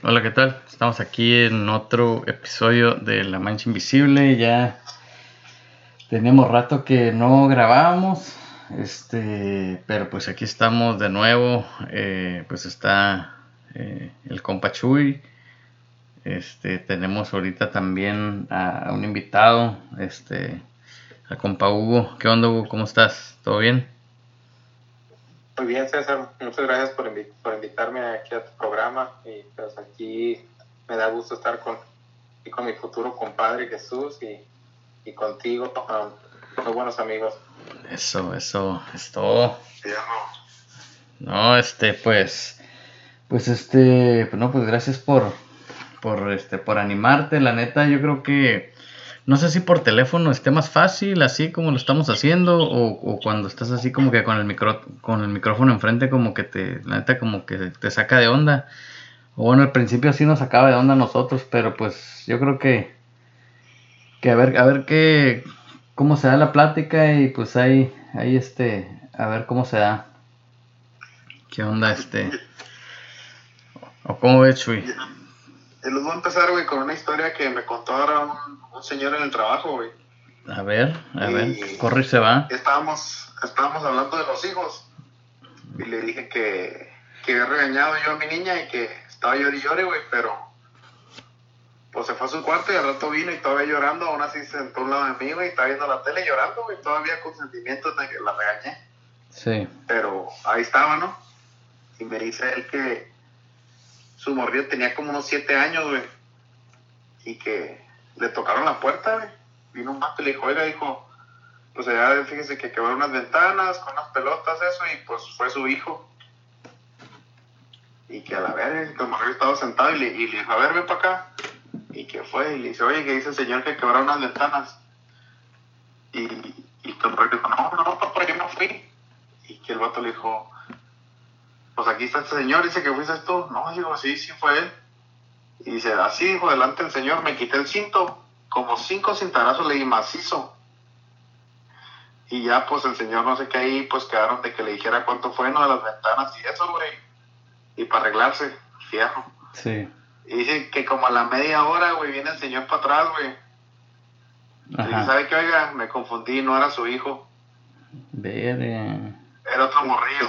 Hola, ¿qué tal? Estamos aquí en otro episodio de La Mancha Invisible. Ya teníamos rato que no grabábamos, este, pero pues aquí estamos de nuevo. Eh, pues está eh, el compa Chuy. Este, tenemos ahorita también a, un invitado, este, al compa Hugo. ¿Qué onda, Hugo? ¿Cómo estás? ¿Todo bien? Muy bien, César. Muchas gracias por, invitarme aquí a tu programa. Y pues aquí me da gusto estar con, con mi futuro compadre Jesús y, y contigo, muy buenos amigos. Eso, eso, es todo. No, este, pues, pues este, no, pues gracias por, por, este, por animarte. La neta, yo creo que no sé si por teléfono esté más fácil, así como lo estamos haciendo, o, cuando estás así como que con el, micro, con el micrófono enfrente, como que te, la neta, como que te saca de onda. O bueno, al principio sí nos sacaba de onda a nosotros, pero pues yo creo que, que a ver, a ver qué, cómo se da la plática y pues ahí, ahí este, a ver cómo se da. ¿Qué onda este? ¿O cómo ves, Chuy? Y les voy a empezar, güey, con una historia que me contó ahora un, señor en el trabajo, güey. A ver, a ver, corre y se va. Estábamos, estábamos hablando de los hijos. Y le dije que, que había regañado yo a mi niña y que estaba llorando y llore, güey, pero pues se fue a su cuarto y al rato vino y todavía llorando, aún así se sentó a un lado de mí, güey, estaba viendo la tele llorando, güey, todavía con sentimientos de que la regañé. Sí. Pero ahí estaba, ¿no? Y me dice él que su morrillo tenía como unos siete años, güey. Y que le tocaron la puerta, güey. Vino un vato y le dijo, oiga, dijo, pues allá fíjese que quebraron unas ventanas con unas pelotas, eso, y pues fue su hijo. Y que a la vez, el morrillo estaba sentado y le, y le dijo, a ver, ven para acá. Y que fue, y le dice, oye, que dice el señor que quebraron unas ventanas. Y, y el morrillo dijo, no, no, papá, yo no fui. Y que el vato le dijo, pues aquí está este señor, dice que fuiste tú. No, digo, sí, sí fue él. Y dice, así dijo delante el señor, me quité el cinto, como cinco cintarazos le di macizo. Y ya, pues el señor no sé qué ahí, pues quedaron de que le dijera cuánto fue, ¿no? De las ventanas y eso, güey. Y para arreglarse, fierro. Sí. Y dice que como a la media hora, güey, viene el señor para atrás, güey. Y ¿sabe qué, oiga? Me confundí, no era su hijo. Era otro morrillo.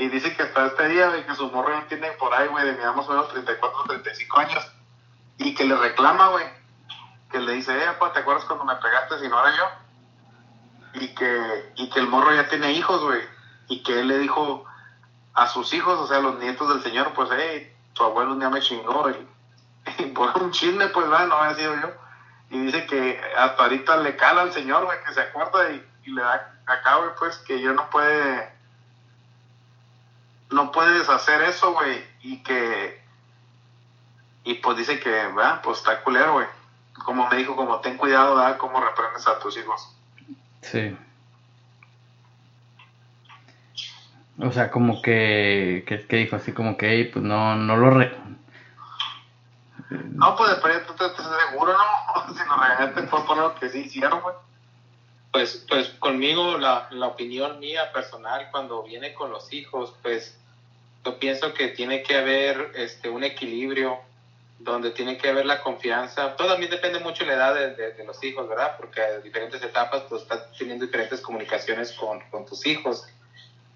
Y dice que hasta este día, de que su morro ya tiene por ahí, güey, de más o menos 34, 35 años. Y que le reclama, güey. Que le dice, eh, pues, ¿te acuerdas cuando me pegaste si no era yo? Y que, y que el morro ya tiene hijos, güey. Y que él le dijo a sus hijos, o sea, los nietos del señor, pues, hey, tu abuelo un día me chingó. Y, por un chisme, pues, va, no había sido yo. Y dice que hasta ahorita le cala al señor, güey, que se acuerda y, y le da acá, güey, pues, que yo no puede no puedes hacer eso, güey, y que, y pues dice que, ¿verdad? Pues está culero, güey. Como me dijo, como ten cuidado, ¿verdad? Cómo reprendes a tus hijos. Sí. O sea, como que, que, dijo así como que, pues no, no lo re... No, pues después tú te, estás seguro, ¿no? si lo regañaste fue por lo que sí hicieron, güey. Pues, pues conmigo la, la opinión mía personal cuando viene con los hijos, pues yo pienso que tiene que haber este, un equilibrio donde tiene que haber la confianza. Todo también depende mucho de la edad de, de, los hijos, ¿verdad? Porque a diferentes etapas pues estás teniendo diferentes comunicaciones con, con, tus hijos.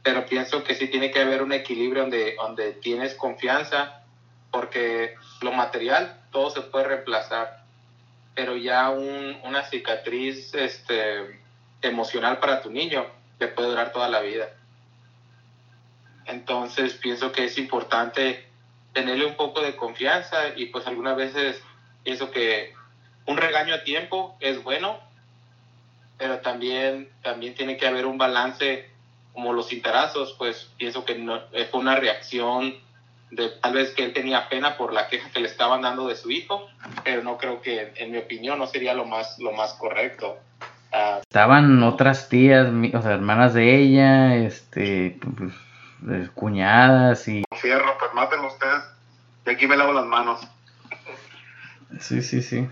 Pero pienso que sí tiene que haber un equilibrio donde, donde tienes confianza, porque lo material todo se puede reemplazar, pero ya un, una cicatriz este, emocional para tu niño te puede durar toda la vida. Entonces pienso que es importante tenerle un poco de confianza y pues algunas veces pienso que un regaño a tiempo es bueno, pero también, también tiene que haber un balance como los cintarazos, pues pienso que no, fue una reacción de tal vez que él tenía pena por la queja que le estaban dando de su hijo, pero no creo que en mi opinión no sería lo más, lo más correcto. Ah, Estaban otras tías, o sea, hermanas de ella, este, pues, cuñadas y... Fierro, pues maten ustedes. Y aquí me lavo las manos. Sí, sí, sí.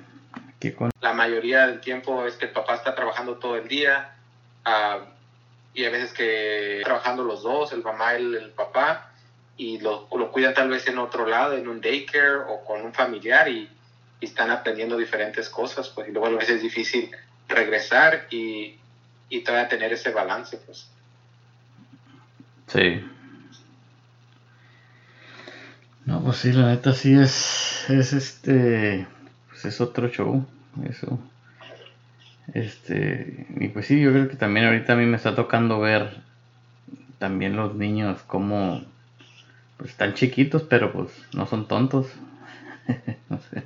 La mayoría del tiempo es que el papá está trabajando todo el día. Ah, y a veces que trabajando los dos, el mamá y el, papá. y lo, lo, cuidan tal vez en otro lado, en un daycare o con un familiar y, y, están aprendiendo diferentes cosas, pues y luego a veces es difícil regresar y, y todavía tener ese balance, pues. Sí. No, pues sí, la neta sí es, es este, pues es otro show, eso. Este, y pues sí, yo creo que también ahorita a mí me está tocando ver también los niños como, pues están chiquitos, pero pues no son tontos. no sé.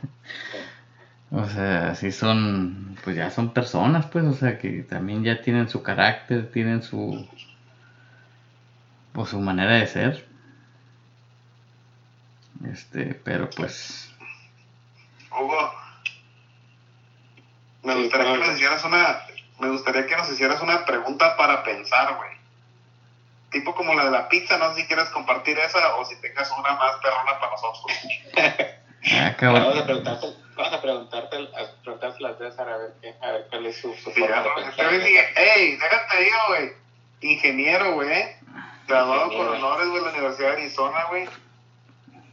O sea, sí son, pues ya son personas, pues, o sea, que también ya tienen su carácter, tienen su, pues su manera de ser. Este, pero pues. Hugo, me gustaría que nos hicieras una, me gustaría que nos hicieras una pregunta para pensar, güey. Tipo como la de la pizza, no sé si quieres compartir esa o si tengas una más perrona para nosotros. ah, vamos a preguntarte, vamos a preguntarte, a preguntarte las de a ver qué, a ver cuál es su, su forma de pensar. Ey, déjate digo, güey. Ingeniero, güey. Graduado con honores, güey, en la Universidad de Arizona, güey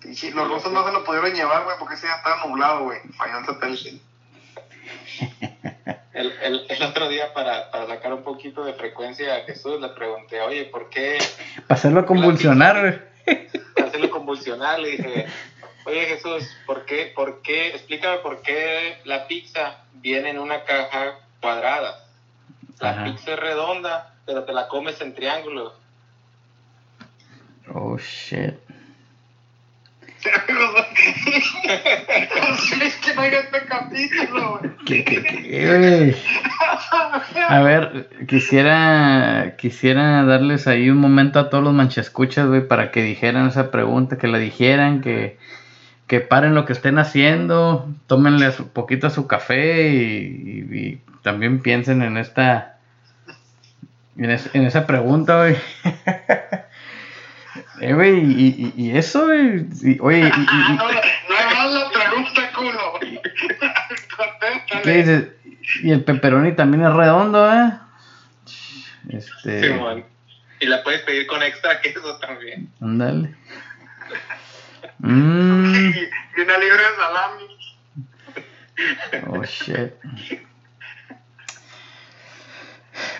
y los rusos no se lo pudieron llevar, güey, porque ese ya estaba nublado, güey. Falló el satélite. El, el, el, otro día, para, para, sacar un poquito de frecuencia a Jesús, le pregunté, oye, ¿por qué? Para hacerlo convulsionar, güey. Para hacerlo convulsionar, le dije, oye Jesús, ¿por qué, por qué, explícame por qué la pizza viene en una caja cuadrada? La pizza es redonda, pero te la comes en triángulo. Oh, shit es hay este capítulo, A ver, quisiera, quisiera darles ahí un momento a todos los manchascuchas, güey, para que dijeran esa pregunta, que la dijeran, que, que paren lo que estén haciendo, tómenle un poquito a su café y, también piensen en esta, en, en esa pregunta, güey. Eh, güey, y, y, eso, güey. oye, y, no, no es más la pregunta, culo. ¿Qué dices? Y el pepperoni también es redondo, ¿eh? Este. Sí, man. Y la puedes pedir con extra queso también. Ándale. mm. y, una libre de salami. Oh, shit.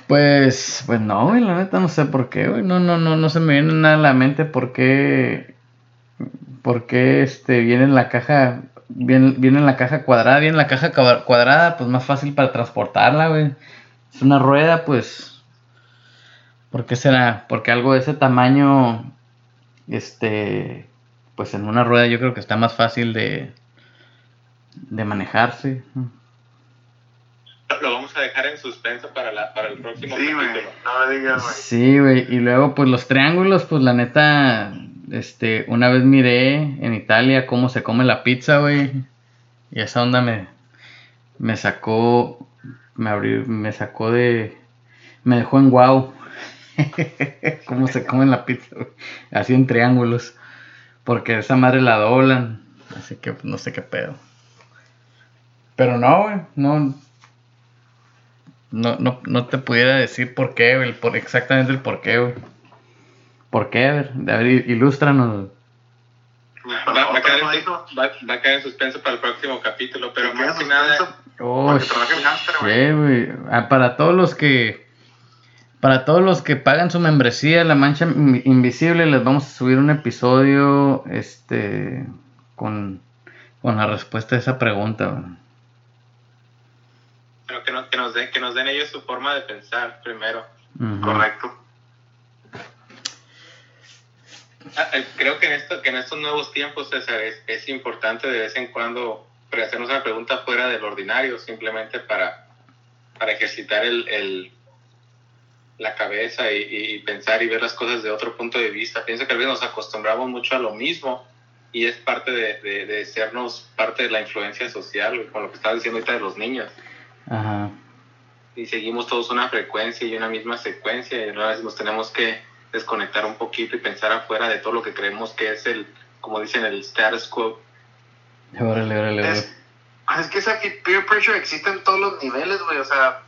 Pues, pues no, güey, la neta no sé por qué, güey. No, no, no, no se me viene nada a la mente por qué. Por qué este, viene en la caja. Viene, viene en la caja cuadrada, viene en la caja cuadrada, pues más fácil para transportarla, güey. Es una rueda, pues. ¿Por qué será? Porque algo de ese tamaño. Este. Pues en una rueda yo creo que está más fácil de. de manejarse vamos a dejar en suspenso para, la, para el próximo sí, capítulo. No me digas, güey. Sí, güey. Y luego, pues los triángulos, pues la neta, este, una vez miré en Italia cómo se come la pizza, güey. Y esa onda me, me sacó, me abrió, me sacó de, me dejó en wow. cómo se come la pizza, güey. Así en triángulos. Porque esa madre la doblan. Así que pues, no sé qué pedo. Pero no, güey, no, no, no, no te pudiera decir por qué, el, por exactamente el por qué, güey. ¿Por qué? A ver, a ver ilústranos. Va, va, a caer en, va, va, a caer en suspenso para el próximo capítulo, pero más que nada... Oh, güey. Ah, para todos los que... Para todos los que pagan su membresía, La Mancha Invisible, les vamos a subir un episodio este con, con la respuesta a esa pregunta. Que, que, nos den, que nos den ellos su forma de pensar primero. Correcto. Ah, creo que en, esto, que en estos nuevos tiempos, César, es, es importante de vez en cuando hacernos una pregunta fuera del ordinario, simplemente para, para ejercitar el, el la cabeza y, y, pensar y ver las cosas de otro punto de vista. Pienso que a veces nos acostumbramos mucho a lo mismo y es parte de, de, de sernos parte de la influencia social, con lo que estaba diciendo ahorita de los niños. Ajá. Y seguimos todos una frecuencia y una misma secuencia y a veces nos tenemos que desconectar un poquito y pensar afuera de todo lo que creemos que es el, como dicen, el status quo. Órale, órale, es, es que esa peer pressure existe en todos los niveles, güey. O sea,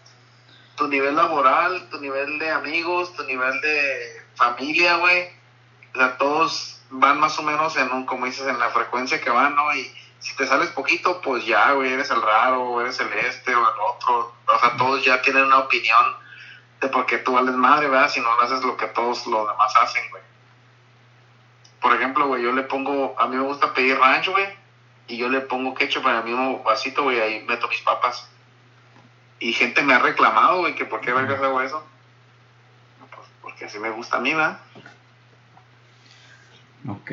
tu nivel laboral, tu nivel de amigos, tu nivel de familia, güey. O sea, todos van más o menos en un, como dices, en la frecuencia que van, ¿no? Y si te sales poquito, pues ya, güey, eres el raro, eres el este o el otro. O sea, todos ya tienen una opinión de por qué tú vales madre, ¿verdad? Si no haces lo que todos los demás hacen, güey. Por ejemplo, güey, yo le pongo, a mí me gusta pedir ranch, güey, y yo le pongo ketchup en el mismo vasito, güey, ahí meto mis papas. Y gente me ha reclamado, güey, que por qué vergas hago eso. Pues porque así me gusta a mí, ¿verdad? Ok.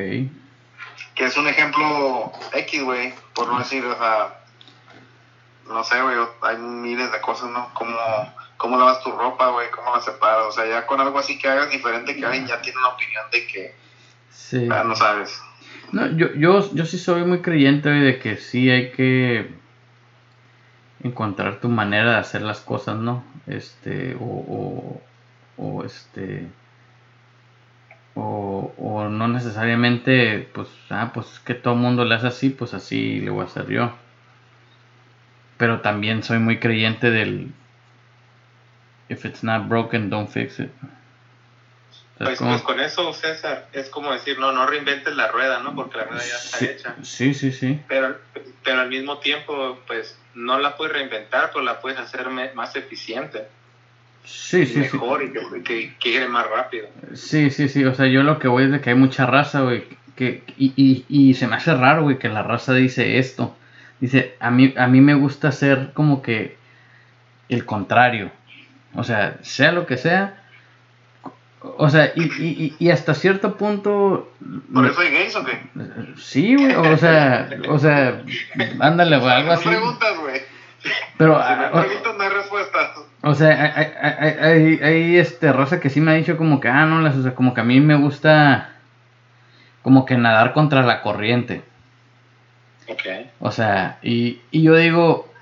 Que es un ejemplo X, güey, por no decir, o sea, no sé, güey, hay miles de cosas, ¿no? Como cómo lavas tu ropa, güey, cómo la separas, o sea, ya con algo así que hagas diferente que alguien ya tiene una opinión de que sí. ya no sabes. No, yo, yo, yo sí soy muy creyente güey, de que sí hay que encontrar tu manera de hacer las cosas, ¿no? Este, o, o, o este, no necesariamente, pues, ah, pues que todo el mundo le hace así, pues así le voy a hacer yo. Pero también soy muy creyente del, if it's not broken, don't fix it. Pues, pues, con eso, César, es como decir, no, no reinventes la rueda, ¿no? Porque la rueda ya está hecha. Sí, sí, sí. Pero, pero al mismo tiempo, pues, no la puedes reinventar, pero la puedes hacer más eficiente. Sí, sí, mejor y que, que, más rápido. Sí, sí, sí. O sea, yo lo que voy es de que hay mucha raza, güey. Que, y, y, y se me hace raro, güey, que la raza dice esto. Dice, a mí, a mí me gusta hacer como que el contrario. O sea, sea lo que sea. O sea, y, y, y hasta cierto punto. ¿Por eso hay gays o qué? Sí, güey, o sea, o sea, ándale, güey, algo así. Preguntas, güey. Pero preguntas, no hay respuestas. O sea, hay, hay, hay, hay, este Rosa que sí me ha dicho como que, ah, no, las, o sea, como que a mí me gusta como que nadar contra la corriente. Ok. O sea, y, y yo digo,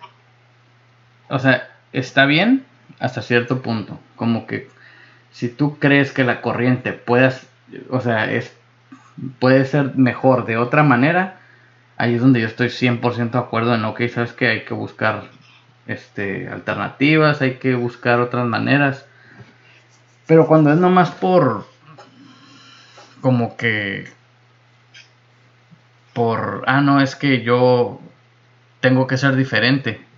o sea, está bien, hasta cierto punto. Como que si tú crees que la corriente puedas, o sea, es, puede ser mejor de otra manera, ahí es donde yo estoy 100% de acuerdo en, ok, sabes que hay que buscar este, alternativas, hay que buscar otras maneras. Pero cuando es nomás por, como que, por, ah, no, es que yo tengo que ser diferente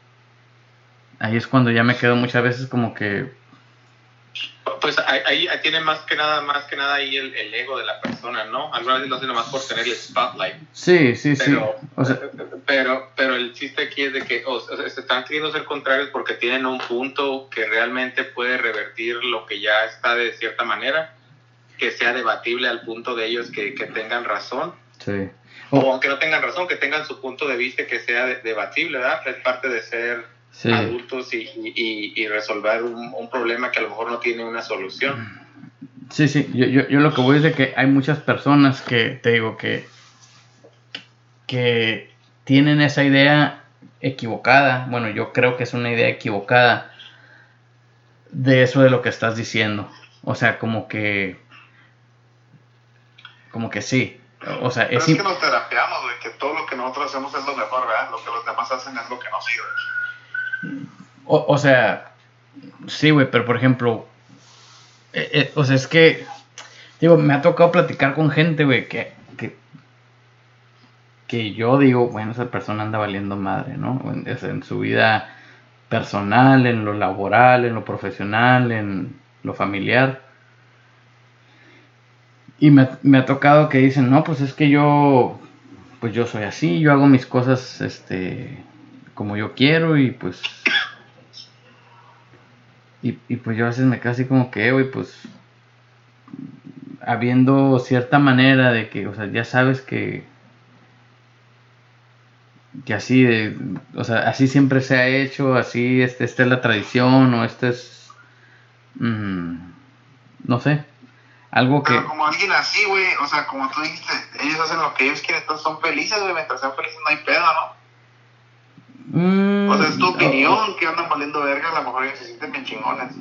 ahí es cuando ya me quedo muchas veces como que pues ahí, tiene más que nada más que nada ahí el, ego de la persona no algunas veces lo hacen nomás por tener el spotlight. Sí sí sí. Pero pero el chiste aquí es de que se están queriendo ser contrarios porque tienen un punto que realmente puede revertir lo que ya está de cierta manera que sea debatible al punto de ellos que, que tengan razón. Sí. O aunque no tengan razón que tengan su punto de vista que sea debatible verdad es parte de ser adultos y, y, resolver un, problema que a lo mejor no tiene una solución. Sí, sí, yo, yo, yo, lo que voy es de que hay muchas personas que, te digo, que, que tienen esa idea equivocada, bueno, yo creo que es una idea equivocada de eso de lo que estás diciendo. O sea, como que, como que sí. O sea, es, es que nos terapiamos, que todo lo que nosotros hacemos es lo mejor, ¿verdad? Lo que los demás hacen es lo que nos sirve. O, sea, sí, güey, pero por ejemplo, eh, eh, o sea, es que, digo, me ha tocado platicar con gente, güey, que, que, que yo digo, bueno, esa persona anda valiendo madre, ¿no? En, en su vida personal, en lo laboral, en lo profesional, en lo familiar. Y me, me, ha tocado que dicen, no, pues es que yo, pues yo soy así, yo hago mis cosas, este, como yo quiero y pues... Y, pues yo a veces me quedo así como que, güey, pues... Habiendo cierta manera de que, o sea, ya sabes que... Que así, de, o sea, así siempre se ha hecho, así, este, esta es la tradición o este es... Mm, no sé, algo que... Pero como alguien así, güey, o sea, como tú dijiste, ellos hacen lo que ellos quieren, entonces son felices, güey, mientras sean felices no hay pedo, ¿no? Mm, o sea, es tu opinión que andan valiendo verga, a lo mejor ellos se sienten bien chingones.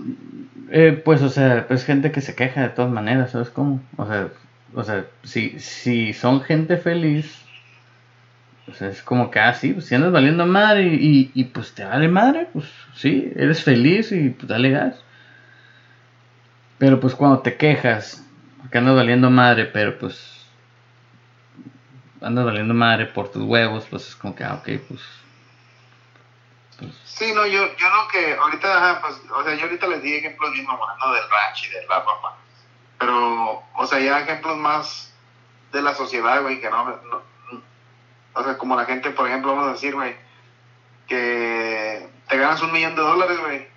Eh, pues, o sea, pues gente que se queja de todas maneras, ¿sabes cómo? O sea, o sea, si, si son gente feliz, o sea, es como que, ah, sí, pues si andas valiendo madre y, y, pues te vale madre, pues sí, eres feliz y pues dale gas. Pero pues cuando te quejas, que andas valiendo madre, pero pues andas valiendo madre por tus huevos, pues es como que, ah, ok, pues... Sí, no, yo, yo no que ahorita, pues, o sea, yo ahorita les di ejemplos mismos, ¿no? Del ranch y de la papá. Pero, o sea, ya ejemplos más de la sociedad, güey, que no, no, o sea, como la gente, por ejemplo, vamos a decir, güey, que te ganas un millón de dólares, güey.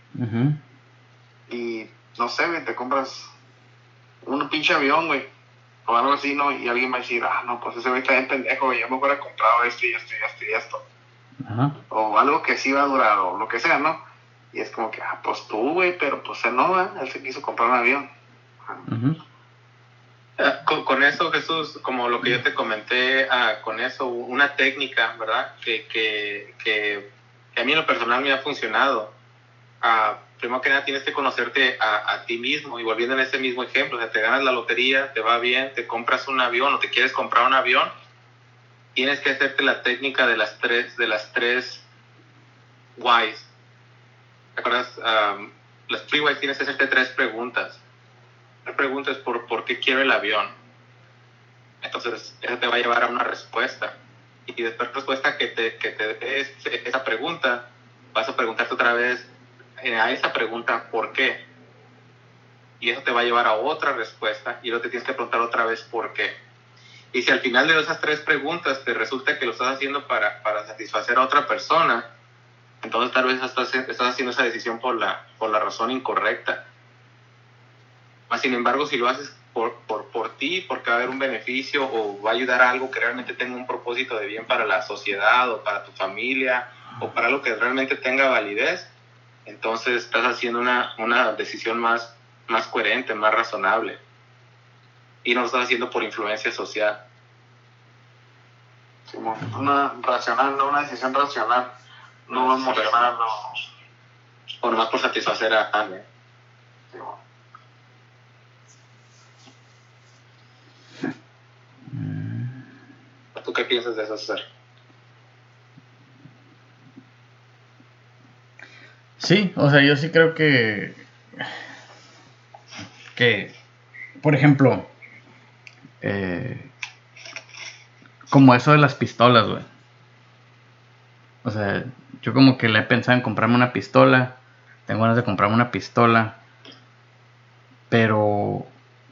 Y, no sé, güey, te compras un pinche avión, güey o algo así, ¿no? Y alguien va a decir, ah, no, pues ese güey está bien pendejo, yo me hubiera comprado esto y esto y esto y esto. O algo que sí va a durar, o lo que sea, ¿no? Y es como que, ah, pues tú, güey, pero pues él no, ¿eh? él se quiso comprar un avión. Ah, con, eso, Jesús, como lo que yo te comenté, ah, con eso, una técnica, ¿verdad? Que, que, que, a mí en lo personal me ha funcionado. Ah, primero que nada tienes que conocerte a, ti mismo y volviendo en ese mismo ejemplo, o sea, te ganas la lotería, te va bien, te compras un avión o te quieres comprar un avión, tienes que hacerte la técnica de las tres, de las tres whys. ¿Te acuerdas? las three whys tienes que hacerte tres preguntas. La pregunta es por, por qué quiero el avión. Entonces, eso te va a llevar a una respuesta. Y después respuesta que te, que te dé esa pregunta, vas a preguntarte otra vez, eh, a esa pregunta ¿por qué? Y eso te va a llevar a otra respuesta y luego te tienes que preguntar otra vez ¿por qué? Y si al final de esas tres preguntas te resulta que lo estás haciendo para, para satisfacer a otra persona, entonces tal vez estás, estás haciendo esa decisión por la, por la razón incorrecta. sin embargo, si lo haces por, por, por ti, porque va a haber un beneficio o va a ayudar a algo que realmente tenga un propósito de bien para la sociedad o para tu familia o para algo que realmente tenga validez, entonces estás haciendo una, una decisión más, más coherente, más razonable. Y no lo estás haciendo por influencia social. una racional, no una decisión racional, no emocional, no. O nomás por satisfacer a alguien. ¿Tú qué piensas de eso, César? Sí, o sea, yo sí creo que. Que. Por ejemplo. Eh, como eso de las pistolas, güey. O sea, yo como que le he pensado en comprarme una pistola. Tengo ganas de comprarme una pistola. Pero.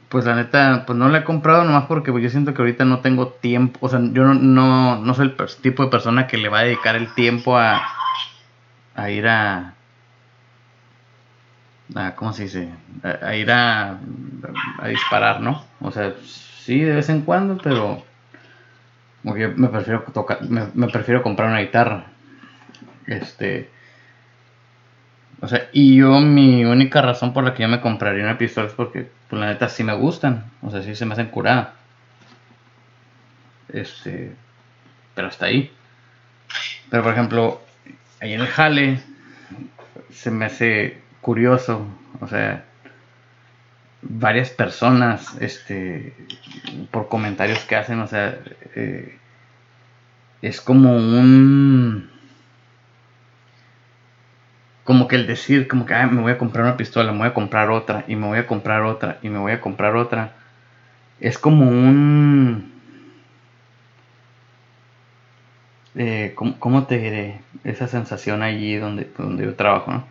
Pues la neta, pues no la he comprado nomás porque yo siento que ahorita no tengo tiempo. O sea, yo no, no, no soy el tipo de persona que le va a dedicar el tiempo a, a ir a, a ¿cómo se dice? A, ir a, a, disparar, ¿no? O sea, sí, de vez en cuando, pero me prefiero tocar, me, prefiero comprar una guitarra. Este, o sea, y yo mi única razón por la que yo me compraría una pistola es porque, pues la neta sí me gustan, o sea, sí se me hacen curada. Este, pero hasta ahí. Pero por ejemplo, ahí en el jale se me hace curioso, o sea, varias personas, este, por comentarios que hacen, o sea, eh, es como un, como que el decir, como que me voy a comprar una pistola, me voy a comprar otra, y me voy a comprar otra, y me voy a comprar otra, es como un, eh, ¿cómo, te diré? Esa sensación allí donde, donde yo trabajo.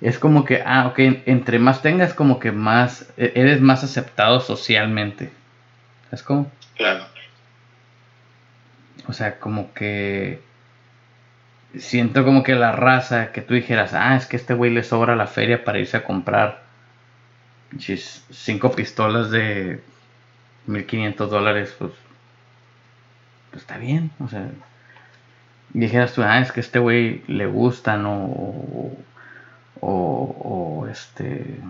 Es como que, ah, ok, entre más tengas, como que más, e, eres más aceptado socialmente. ¿Es como? Claro. O sea, como que siento como que la raza que tú dijeras, ah, es que este güey le sobra la feria para irse a comprar cinco pistolas de 1500 dólares, pues, pues está bien, o sea, dijeras tú, ah, es que este güey le gustan o, o, este,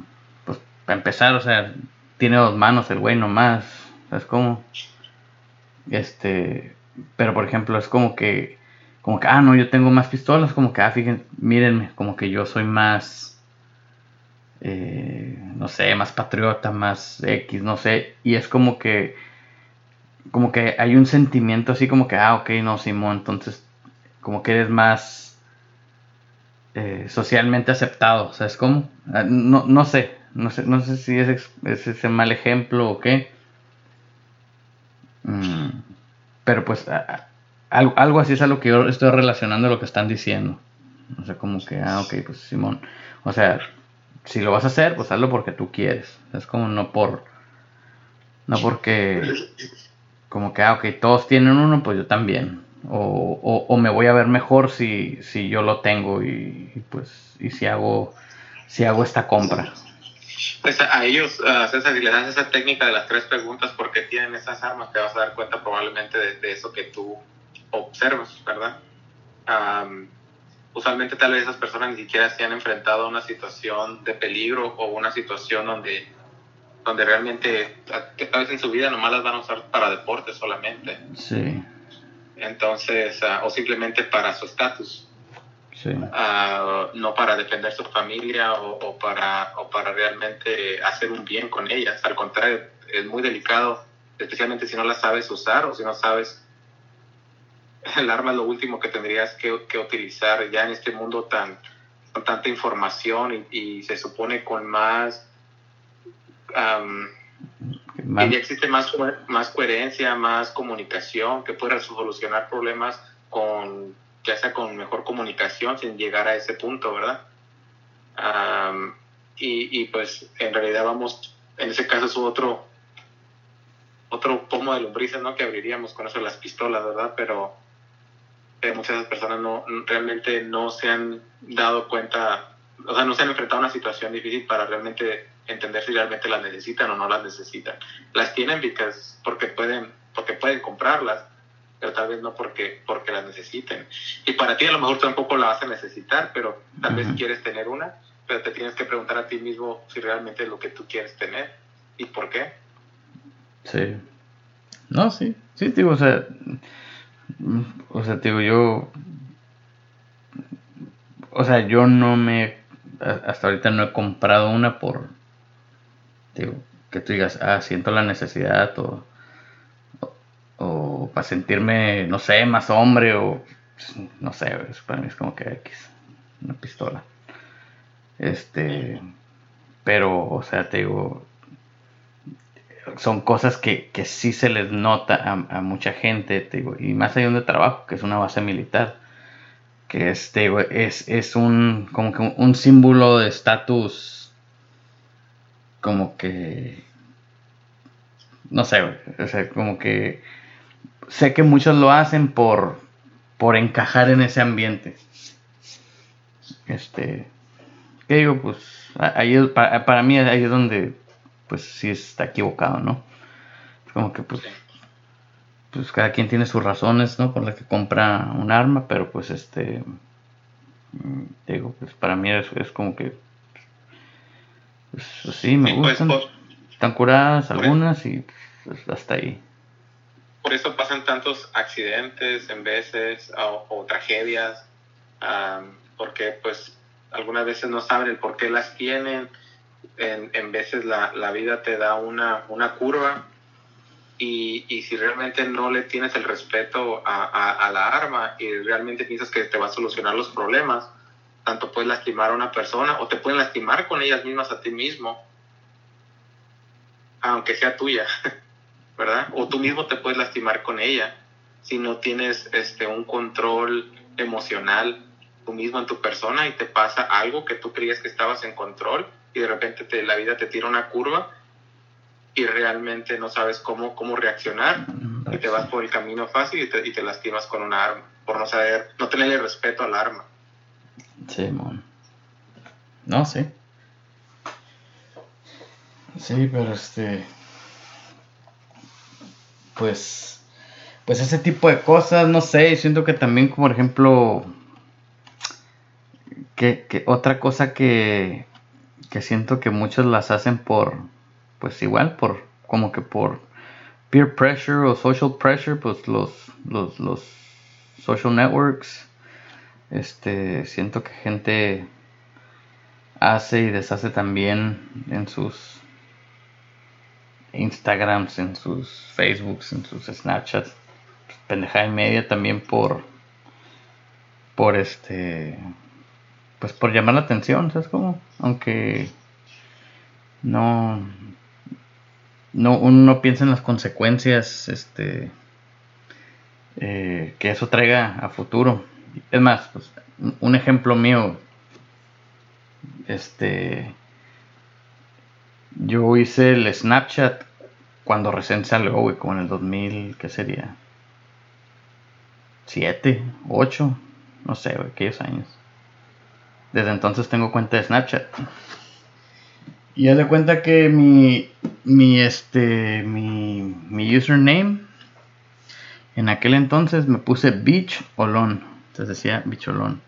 pues para empezar, o sea, tiene dos manos el güey nomás, ¿sabes cómo? Este, pero por ejemplo, es como que, como que, ah, no, yo tengo más pistolas, como que, ah, fíjense, mírenme, como que yo soy más, eh, no sé, más patriota, más X, no sé, y es como que, como que hay un sentimiento así como que, ah, ok, no, Simón, entonces, como que eres más eh, socialmente aceptado, ¿sabes cómo? Ah, no, no sé, no sé, no sé si es, ese mal ejemplo o qué. Mm, pero pues algo, así es a lo que yo estoy relacionando lo que están diciendo. O sea, como que, ah, ok, pues Simón. O sea, si lo vas a hacer, pues hazlo porque tú quieres. Es como no por. No porque. Como que, ah, ok, todos tienen uno, pues yo también. O, o, me voy a ver mejor si, si yo lo tengo y, pues y si hago si hago esta compra. Pues a ellos, César, si le das esa técnica de las tres preguntas, ¿por qué tienen esas armas? Te vas a dar cuenta probablemente de, eso que tú observas, ¿verdad? usualmente tal vez esas personas ni siquiera se han enfrentado a una situación de peligro o una situación donde, donde realmente tal vez en su vida nomás las van a usar para deporte solamente. Sí. Entonces, ah, o simplemente para su estatus. Sí. Ah, no para defender su familia o, para, o para realmente hacer un bien con ellas. Al contrario, es muy delicado, especialmente si no la sabes usar o si no sabes el arma es lo último que tendrías que, utilizar ya en este mundo tan con tanta información y, se supone con más y ya existe más, más coherencia, más comunicación, que pueda solucionar problemas con, ya sea con mejor comunicación sin llegar a ese punto, ¿verdad? y, y, pues en realidad vamos, en ese caso es otro, otro pomo de lombrices, ¿no? Que abriríamos con eso las pistolas, ¿verdad? Pero muchas de esas personas no, realmente no se han dado cuenta, o sea, no se han enfrentado a una situación difícil para realmente entender si realmente las necesitan o no las necesitan. Las tienen porque pueden, porque pueden comprarlas, pero tal vez no porque, porque las necesiten. Y para ti a lo mejor tampoco la vas a necesitar, pero tal vez quieres tener una, pero te tienes que preguntar a ti mismo si realmente es lo que tú quieres tener y por qué. Sí. No, sí, sí, digo, o sea, o sea, digo, yo, o sea, yo no me, hasta ahorita no he comprado una por, que tú digas, ah, siento la necesidad o, o, para sentirme, no sé, más hombre o, no sé, para mí es como que X, una pistola. Este, pero, o sea, te digo, son cosas que, que sí se les nota a, mucha gente, te digo, y más allá de trabajo, que es una base militar, que es, es, es un, como un símbolo de estatus como que no sé, o sea, como que sé que muchos lo hacen por por encajar en ese ambiente. Este, ¿qué digo? Pues ahí para, para, mí ahí es donde pues sí está equivocado, ¿no? Como que pues pues cada quien tiene sus razones, ¿no? Por las que compra un arma, pero pues este mm, digo, pues para mí es, es como que pues, sí, me pues, gustan. Están curadas algunas y pues, hasta ahí. Por eso pasan tantos accidentes en veces o, tragedias, porque pues algunas veces no saben el por qué las tienen. En, en veces la, la, vida te da una, una curva y, y, si realmente no le tienes el respeto a, a, a, la arma y realmente piensas que te va a solucionar los problemas, tanto puedes lastimar a una persona o te pueden lastimar con ellas mismas a ti mismo, aunque sea tuya, ¿verdad? O tú mismo te puedes lastimar con ella si no tienes este, un control emocional tú mismo en tu persona y te pasa algo que tú creías que estabas en control y de repente te, la vida te tira una curva y realmente no sabes cómo, cómo reaccionar y te vas por el camino fácil y te, lastimas con una arma por no saber, no tenerle respeto al arma. Sí, mon. No, sí. Sí, pero este. Pues. Pues ese tipo de cosas, no sé. Siento que también, por ejemplo. Que, que otra cosa que. Que siento que muchos las hacen por. Pues igual, por. Como que por peer pressure o social pressure, pues los, los, los social networks este, siento que gente hace y deshace también en sus Instagrams, en sus Facebooks, en sus Snapchats. Pendejada y media también por por este pues por llamar la atención, ¿sabes cómo? Aunque no no uno no piensa en las consecuencias este eh, que eso traiga a futuro. Es más, pues, un ejemplo mío, este, yo hice el Snapchat cuando recién salió, como en el 2000, ¿qué sería? 7, 8, no sé, güey, aquellos años. Desde entonces tengo cuenta de Snapchat. Y haz de cuenta que mi, mi, este, mi, mi username, en aquel entonces me puse Beach Olón. Entonces decía Bicholón.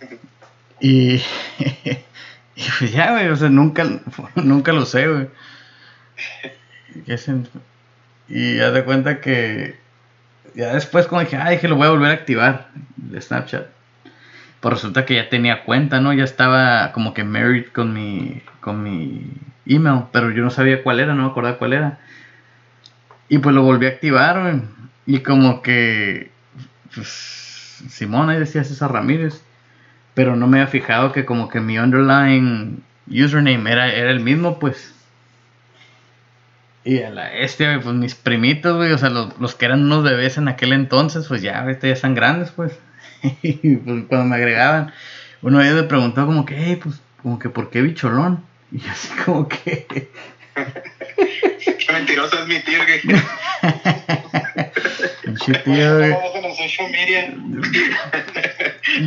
Y, y pues ya, güey, o sea, nunca, nunca lo sé, güey. Y haz de cuenta que ya después como dije, ay, que lo voy a volver a activar de Snapchat. Pues resulta que ya tenía cuenta, ¿no? Ya estaba como que married con mi, con mi email, pero yo no sabía cuál era, no me acordaba cuál era. Y pues lo volví a activar, güey. Y como que, pues, Simón ahí decía César Ramírez, pero no me había fijado que como que mi underlying username era, era el mismo, pues. Y a la este, pues mis primitos, güey, o sea, los, los, que eran unos bebés en aquel entonces, pues ya, ahorita ya están grandes, pues. y pues cuando me agregaban, uno de ellos me preguntó como que, hey, pues, como que, ¿por qué bicholón? Y así como que... qué mentiroso es mi tío. Pinche tío, güey.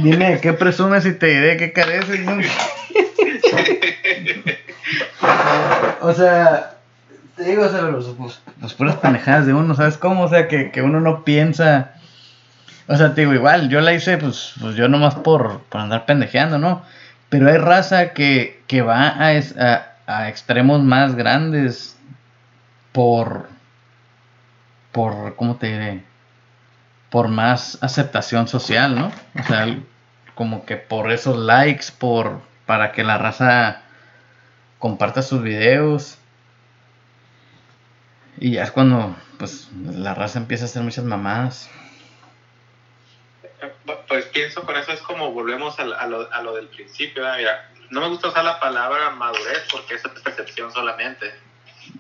Dime, ¿qué presumes y te diré qué careces? o sea te digo, o sea, los, los puras panejadas de uno, ¿sabes cómo? O sea, que, que, uno no piensa. O sea, te digo, igual, yo la hice, pues, pues yo nomás por, por andar pendejeando, ¿no? Pero hay raza que, que va a, a, a extremos más grandes por. por. ¿Cómo te diré? Por más aceptación social, ¿no? O sea, como que por esos likes, por. para que la raza comparta sus videos y ya es cuando pues la raza empieza a hacer muchas mamadas. Pues pienso con eso es como volvemos a, lo, a lo, del principio. Mira, no me gusta usar la palabra madurez porque es percepción solamente.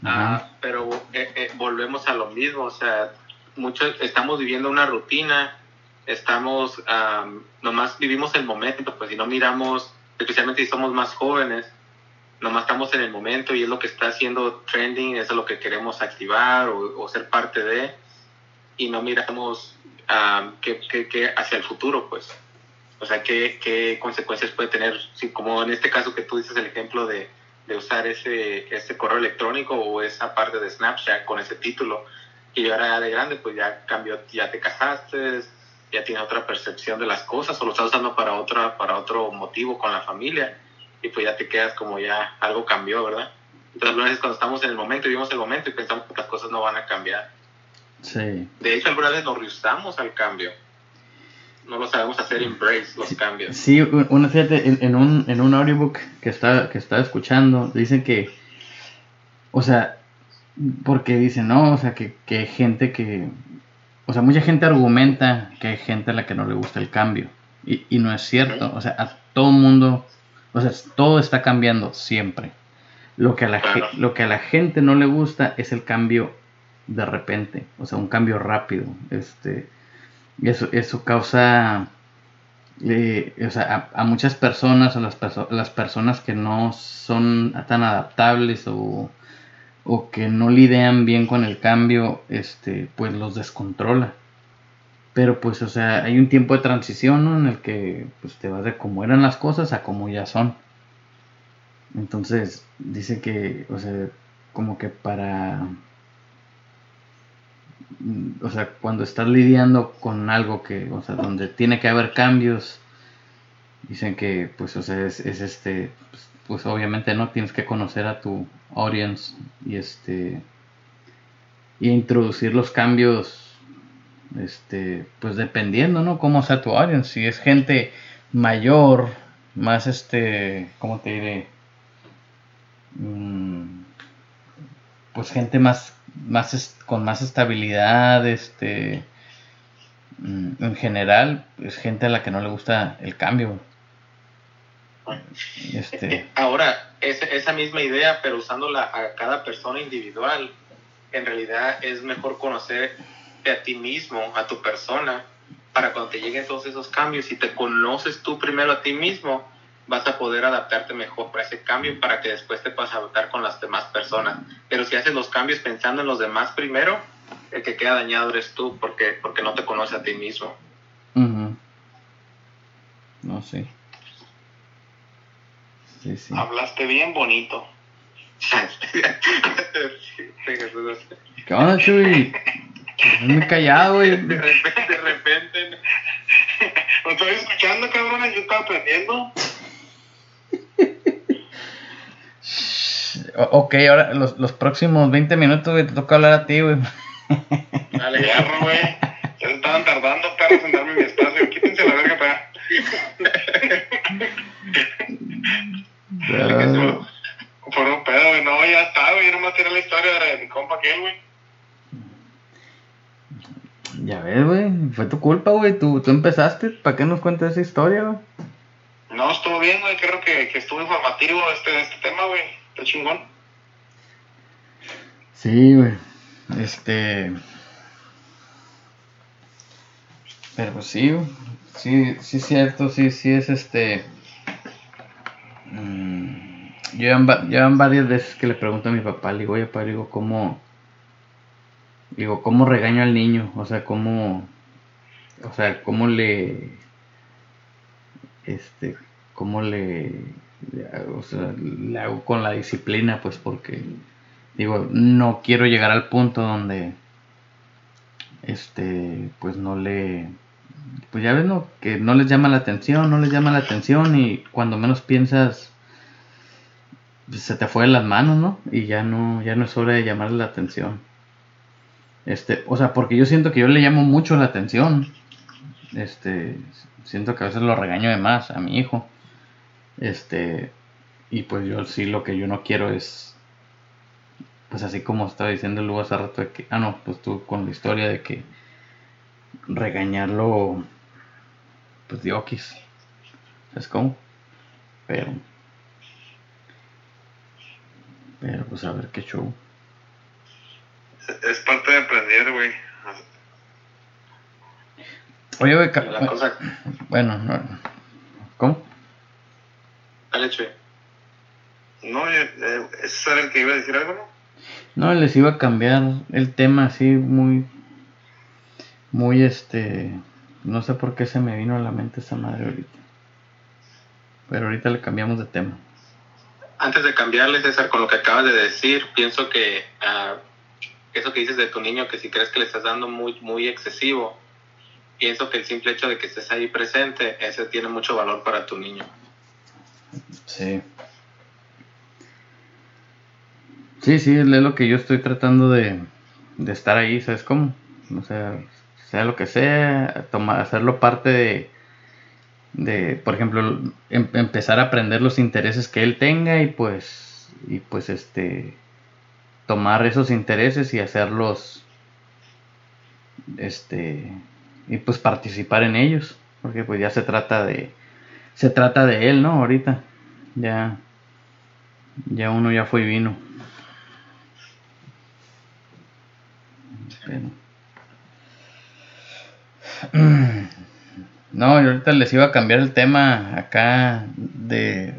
Ah, pero eh, eh, volvemos a lo mismo. O sea, muchos estamos viviendo una rutina, estamos, nomás vivimos el momento, pues si no miramos, especialmente si somos más jóvenes, nomás estamos en el momento y es lo que está haciendo trending, eso es lo que queremos activar o, ser parte de, y no miramos um, qué, hacia el futuro, pues. O sea, qué, qué consecuencias puede tener, como en este caso que tú dices el ejemplo de, de usar ese, ese correo electrónico o esa parte de Snapchat con ese título, y ahora de grande, pues ya cambió, ya te casaste, ya tienes otra percepción de las cosas, o lo estás usando para, otra, para otro motivo con la familia y pues ya te quedas como ya algo cambió, ¿verdad? Entonces, a veces cuando estamos en el momento, vivimos el momento y pensamos que las cosas no van a cambiar. Sí. De hecho, algunas veces nos rehusamos al cambio. No lo sabemos hacer embrace los cambios. Sí, una, fíjate, en, un, en un audiobook que está, que está escuchando, dicen que, o sea, porque dicen, no, o sea, que, que hay gente que, o sea, mucha gente argumenta que hay gente a la que no le gusta el cambio. Y, y no es cierto, o sea, a todo mundo o sea, todo está cambiando siempre. Lo que, a la, lo que a la gente no le gusta es el cambio de repente, o sea, un cambio rápido. Este, y eso, eso causa, eh, o sea, a, muchas personas, a las, las personas que no son tan adaptables o, o que no lidian bien con el cambio, este, pues los descontrola. Pero pues, o sea, hay un tiempo de transición ¿no? en el que pues, te vas de cómo eran las cosas a cómo ya son. Entonces, dice que, o sea, como que para... O sea, cuando estás lidiando con algo que, o sea, donde tiene que haber cambios, dicen que, pues, o sea, es, es este, pues, pues obviamente no tienes que conocer a tu audience y este, y introducir los cambios este, pues dependiendo, ¿no? Cómo sea tu audience, si es gente mayor, más este, ¿cómo te diré? Mm, pues gente más, más con más estabilidad, este, mm, en general, es gente a la que no le gusta el cambio. Este. Ahora, esa misma idea, pero usándola a cada persona individual, en realidad es mejor conocer de a ti mismo, a tu persona, para cuando te lleguen todos esos cambios y te conoces tú primero a ti mismo, vas a poder adaptarte mejor para ese cambio para que después te puedas adaptar con las demás personas. Pero si haces los cambios pensando en los demás primero, el que queda dañado eres tú porque, porque no te conoces a ti mismo. No sé. Sí, sí. Hablaste bien bonito. ¿Qué onda, Chuy? Muy callado, güey. De repente, de repente. ¿Lo estoy escuchando, cabrón? Yo estaba aprendiendo. ok, ahora los, los próximos 20 minutos, güey, te toca hablar a ti, güey. Dale, garro, güey. Ya se estaban tardando, perros, en darme mi espacio. Quítense la verga para. Por un pedo, güey. No, ya está, güey. Yo nomás tiene la historia de mi compa aquel, güey. Ya ves, güey. Fue tu culpa, güey. Tú, tú empezaste. ¿Para qué nos cuentas esa historia, güey? No, estuvo bien, güey. Creo que, que estuvo informativo este, este tema, güey. Está chingón. Sí, güey. Este. Pero pues sí, sí, sí es cierto, sí, sí es este. Mmm, llevan, varias veces que le pregunto a mi papá, le digo, oye, papá, digo, ¿cómo. Digo, ¿cómo regaño al niño? O sea, ¿cómo. O sea, ¿cómo le. Este. ¿Cómo le. O sea, le hago con la disciplina, pues porque. Digo, no quiero llegar al punto donde. Este. Pues no le pues ya ves, ¿no? Que no les llama la atención, no les llama la atención y cuando menos piensas, pues, se te fue de las manos, ¿no? Y ya no, ya no es hora de llamarle la atención. Este, o sea, porque yo siento que yo le llamo mucho la atención. Este, siento que a veces lo regaño de más a mi hijo. Este, y pues yo sí lo que yo no quiero es, pues así como estaba diciendo luego hace rato de que, ah, no, pues tú con la historia de que regañarlo, pues de okis. ¿Sabes cómo? Pero, pero pues a ver qué show. Es parte de aprender, güey. Oye, güey, bueno, no. ¿cómo? Dale, chuy. No, ¿ese era el que iba a decir algo, no? No, les iba a cambiar el tema así muy muy este, no sé por qué se me vino a la mente esa madre ahorita. Pero ahorita le cambiamos de tema. Antes de cambiarle, César, con lo que acabas de decir, pienso que uh, eso que dices de tu niño, que si crees que le estás dando muy, muy excesivo, pienso que el simple hecho de que estés ahí presente, ese tiene mucho valor para tu niño. Sí. Sí, sí, es lo que yo estoy tratando de, de estar ahí, ¿sabes cómo? O sea, sea lo que sea, tomar, hacerlo parte de, de por ejemplo, em, empezar a aprender los intereses que él tenga y pues, y pues este, tomar esos intereses y hacerlos, este, y pues participar en ellos, porque pues ya se trata de, se trata de él, ¿no? Ahorita, ya, ya uno ya fue y vino. No, yo ahorita les iba a cambiar el tema acá de,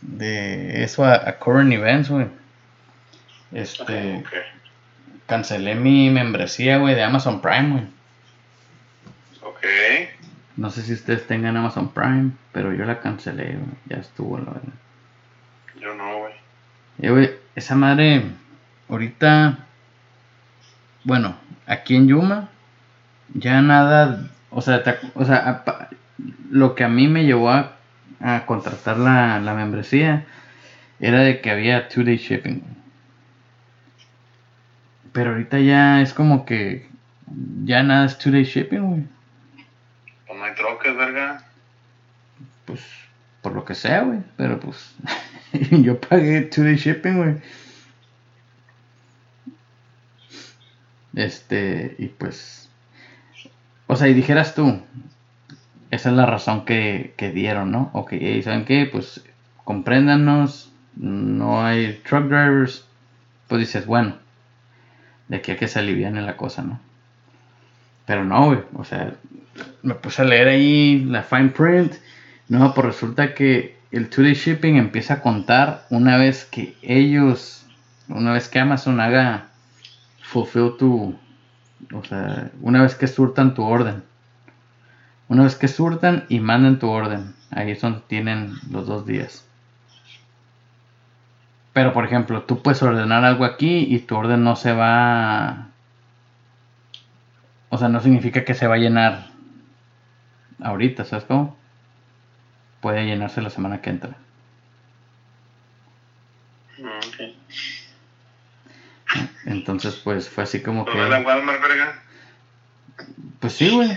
de eso a, current events, güey. Este, cancelé mi membresía, güey, de Amazon Prime, güey. Ok. No sé si ustedes tengan Amazon Prime, pero yo la cancelé, güey. Ya estuvo, la verdad. Yo no, güey. Eh, güey, esa madre, ahorita, bueno, aquí en Yuma, ya nada, o sea, o sea lo que a mí me llevó a, a contratar la, la, membresía era de que había two day shipping. Pero ahorita ya es como que ya nada es two day shipping, güey. Pues no hay troques, verga. Pues por lo que sea, güey. Pero pues yo pagué two day shipping, güey. Este, y pues o sea, y dijeras tú, esa es la razón que, dieron, ¿no? Ok, ¿y saben qué? Pues compréndanos, no hay truck drivers. Pues dices, bueno, de aquí a que se aliviane la cosa, ¿no? Pero no, güey, o sea, me puse a leer ahí la fine print. No, pues resulta que el two-day shipping empieza a contar una vez que ellos, una vez que Amazon haga fulfill tu, o sea, una vez que surtan tu orden. Una vez que surtan y mandan tu orden. Ahí es donde tienen los dos días. Pero por ejemplo, tú puedes ordenar algo aquí y tu orden no se va... O sea, no significa que se va a llenar ahorita, ¿sabes cómo? Puede llenarse la semana que entra. Okay. Entonces, pues fue así como que. la Walmart, verga? Pues sí, güey.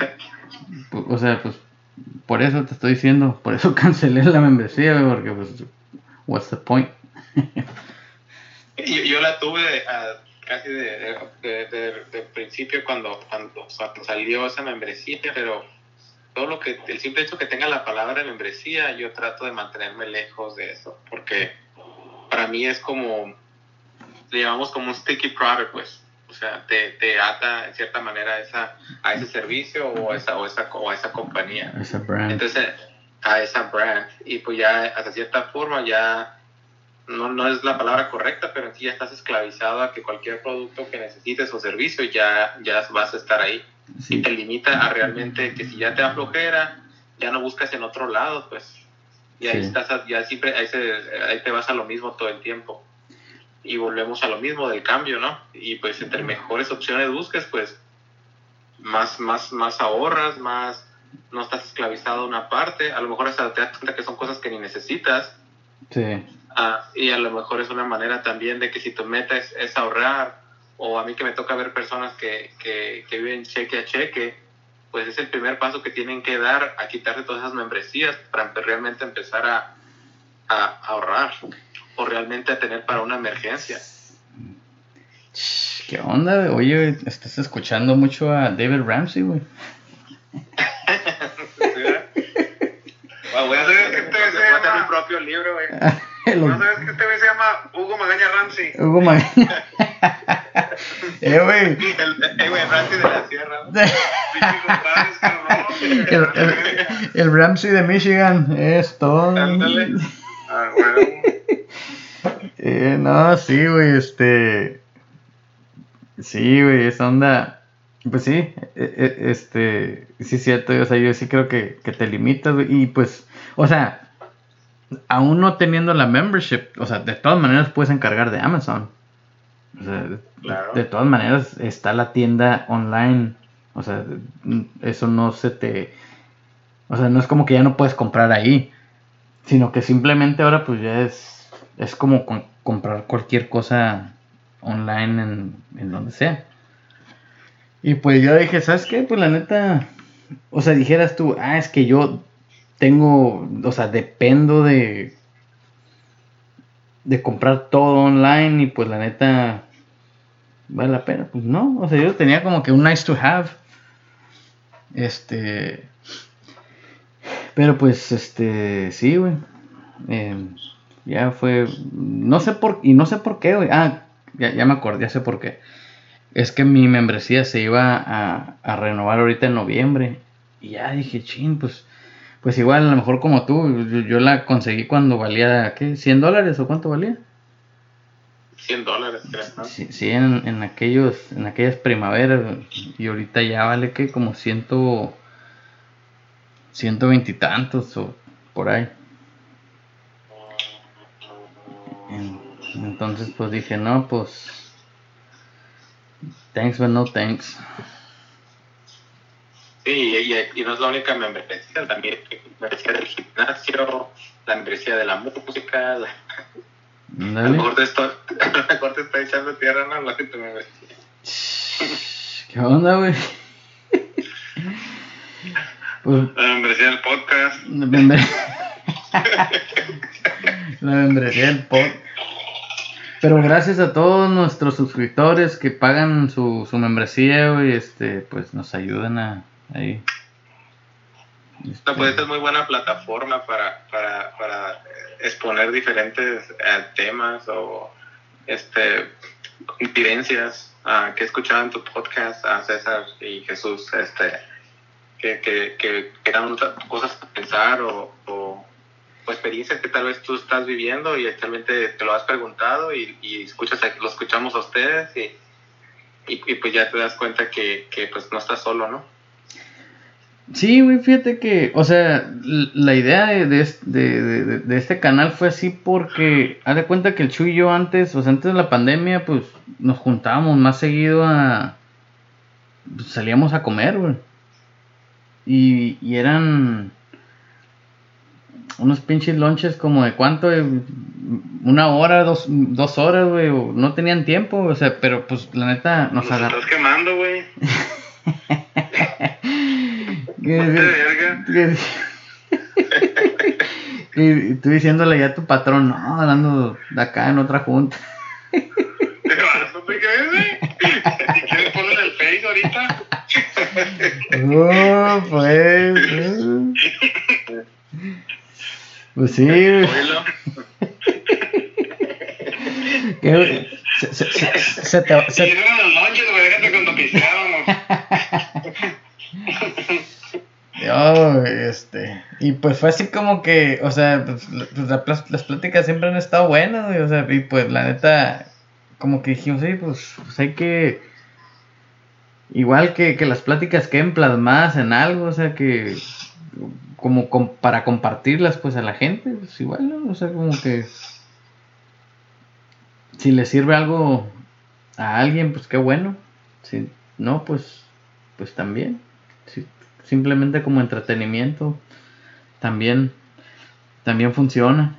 O sea, pues por eso te estoy diciendo, por eso cancelé la membresía, güey, porque pues, what's the point? yo, yo la tuve casi de, de, de, principio cuando, cuando, salió esa membresía, pero todo lo que, el simple hecho que tenga la palabra membresía, yo trato de mantenerme lejos de eso, porque para mí es como, le llamamos como un sticky product, pues. O sea, te, te ata en cierta manera a, esa, a ese servicio o a esa, o esa, o a esa compañía. Esa brand. Entonces, a esa brand. Y pues ya, hasta cierta forma, ya no, no es la palabra correcta, pero en sí ya estás esclavizado a que cualquier producto que necesites o servicio ya, ya vas a estar ahí. Y te limita a realmente que si ya te aflojera, ya no buscas en otro lado, pues. Y ahí estás, ya siempre, ahí, ahí te vas a lo mismo todo el tiempo y volvemos a lo mismo del cambio, ¿no? Y pues entre mejores opciones busques, pues más, más, más ahorras, más no estás esclavizado a una parte, a lo mejor hasta te das cuenta que son cosas que ni necesitas. Sí. Ah, y a lo mejor es una manera también de que si tu meta es, ahorrar, o a mí que me toca ver personas que, que, que, viven cheque a cheque, pues es el primer paso que tienen que dar a quitarse todas esas membresías para realmente empezar a, a ahorrar o realmente a tener para una emergencia. ¿Qué onda? Oye, estás escuchando mucho a David Ramsey, güey. voy a hacer mi propio libro, güey. ¿No sabes que este güey se llama Hugo Magaña Ramsey? Hugo Magaña. eh, güey. El, güey, Ramsey de la Sierra. el, el, el Ramsey de Michigan es todo. Ah. Eh, no, sí, güey, este. Sí, güey, esa onda. Pues sí, e, e, este. Sí, es cierto, o sea, yo sí creo que, te limitas, güey. Y pues, o sea, aún no teniendo la membership, o sea, de todas maneras puedes encargar de Amazon. O sea, de todas maneras está la tienda online. O sea, eso no se te. O sea, no es como que ya no puedes comprar ahí. Sino que simplemente ahora pues ya es es como comprar cualquier cosa online en, en donde sea. Y pues yo dije, ¿sabes qué? Pues la neta, o sea, dijeras tú, ah, es que yo tengo, o sea, dependo de de comprar todo online y pues la neta vale la pena. Pues no, o sea, yo tenía como que un nice to have. Este, pero pues, este, sí, güey. Eh, ya fue. No sé por. Y no sé por qué, güey. Ah, ya, me acordé, ya sé por qué. Es que mi membresía se iba a, renovar ahorita en noviembre. Y ya dije, ching, pues. Pues igual, a lo mejor como tú, yo, la conseguí cuando valía, ¿qué? ¿100 dólares o cuánto valía? 100 dólares, creo. Sí, sí en, en, aquellos, en aquellas primaveras. Y ahorita ya vale que como ciento. Ciento veintitantos o por ahí. Entonces pues dije, no, pues thanks but no thanks. Sí, y, no es la única membresía, también la membresía del gimnasio, la membresía de la música. A lo mejor te estoy, echando tierra, no, la que te membresía. ¿Qué onda, güey? Pues, la membresía del podcast. La membresía del pod. Pero gracias a todos nuestros suscriptores que pagan su, su membresía, y este, pues nos ayudan a ahí. Este... Pues esta es muy buena plataforma para, para, para exponer diferentes eh, temas o este confidencias uh, que escuchaban tu podcast a César y Jesús, este, que, que, que, eran cosas para pensar o, o, experiencias que tal vez tú estás viviendo y actualmente te lo has preguntado y, y escuchas, lo escuchamos a ustedes y, y, pues ya te das cuenta que, que pues no estás solo, ¿no? Sí, güey, fíjate que, o sea, la idea de, de, de, este canal fue así porque, haz de cuenta que el Chu y yo antes, o sea, antes de la pandemia, pues nos juntábamos más seguido a. Pues, salíamos a comer, güey. Y, y eran unos pinches lonches como de cuánto, una hora, dos, dos horas, güey, no tenían tiempo, o sea, pero pues la neta nos agarró. estás quemando, güey. y tú diciéndole ya a tu patrón, no, hablando de acá en otra junta. ¿No te crees, güey? ¿Quieres poner el face ahorita? No, pues. Pues sí, güey. Se, se, se, se te, se... los lonches, güey, cuando pisteábamos. Yo, este, y pues fue así como que, o sea, pues, pues las pláticas siempre han estado buenas, güey, o sea, y pues la neta, como que dijimos, sí, pues, pues hay que, igual que, que las pláticas queden plasmadas en algo, o sea, que, como para compartirlas, pues, a la gente, pues igual, ¿no? O sea, como que, si le sirve algo a alguien, pues qué bueno, si no, pues, pues también simplemente como entretenimiento, también, también funciona.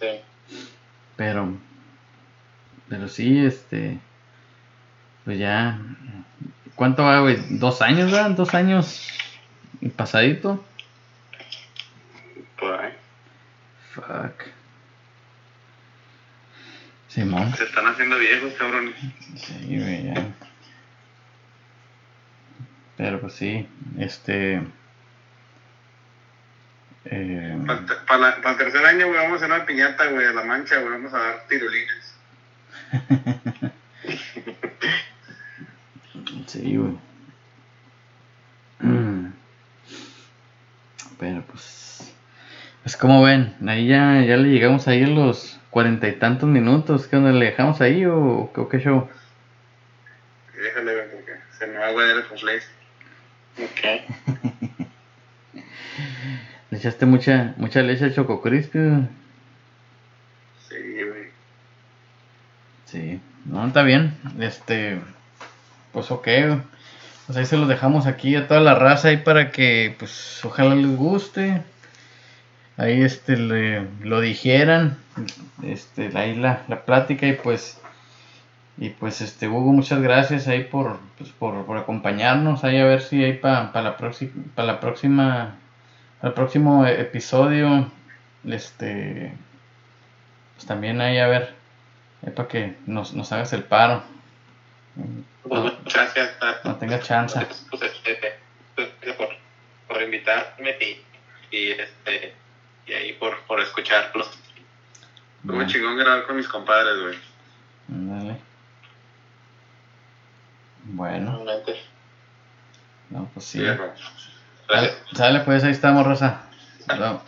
Sí. Pero, pero sí, este, pues ya, ¿cuánto va, güey? ¿Dos años, verdad? ¿Dos años pasadito? Por ahí. Fuck. Simón. Se están haciendo viejos, cabrón. Sí, güey, ya. Pero pues sí, este... Eh, para, el tercer año, güey, vamos a hacer una piñata, güey, a la mancha, güey, vamos a dar tirolines. sí, güey. Pero pues... Pues como ven, ahí ya, ya le llegamos ahí a los cuarenta y tantos minutos. ¿Qué onda? ¿Le dejamos ahí o, o qué show? Déjale, güey, porque se me va a guardar el complejo. Ok. ¿Le echaste mucha, mucha leche al Choco Crispy? Sí, güey. Sí, no, está bien. Este, pues ok. Pues ahí se los dejamos aquí a toda la raza ahí para que, pues, ojalá les guste. Ahí, este, le, lo dijeran. Este, ahí la, la plática y pues y pues este Hugo, muchas gracias ahí por, pues, por, acompañarnos. Ahí a ver si hay para la, próxima para la próxima, el próximo episodio, este, pues también ahí a ver, para que nos, nos hagas el paro. Pues, gracias. No tengas chance. Este, pues, por, por invitarme y, y, este, y ahí por, por escucharlos. Como chingón grabar con mis compadres, güey. Dale. Bueno. No, pues sí. Sale, pues ahí estamos, Rosa. Estamos.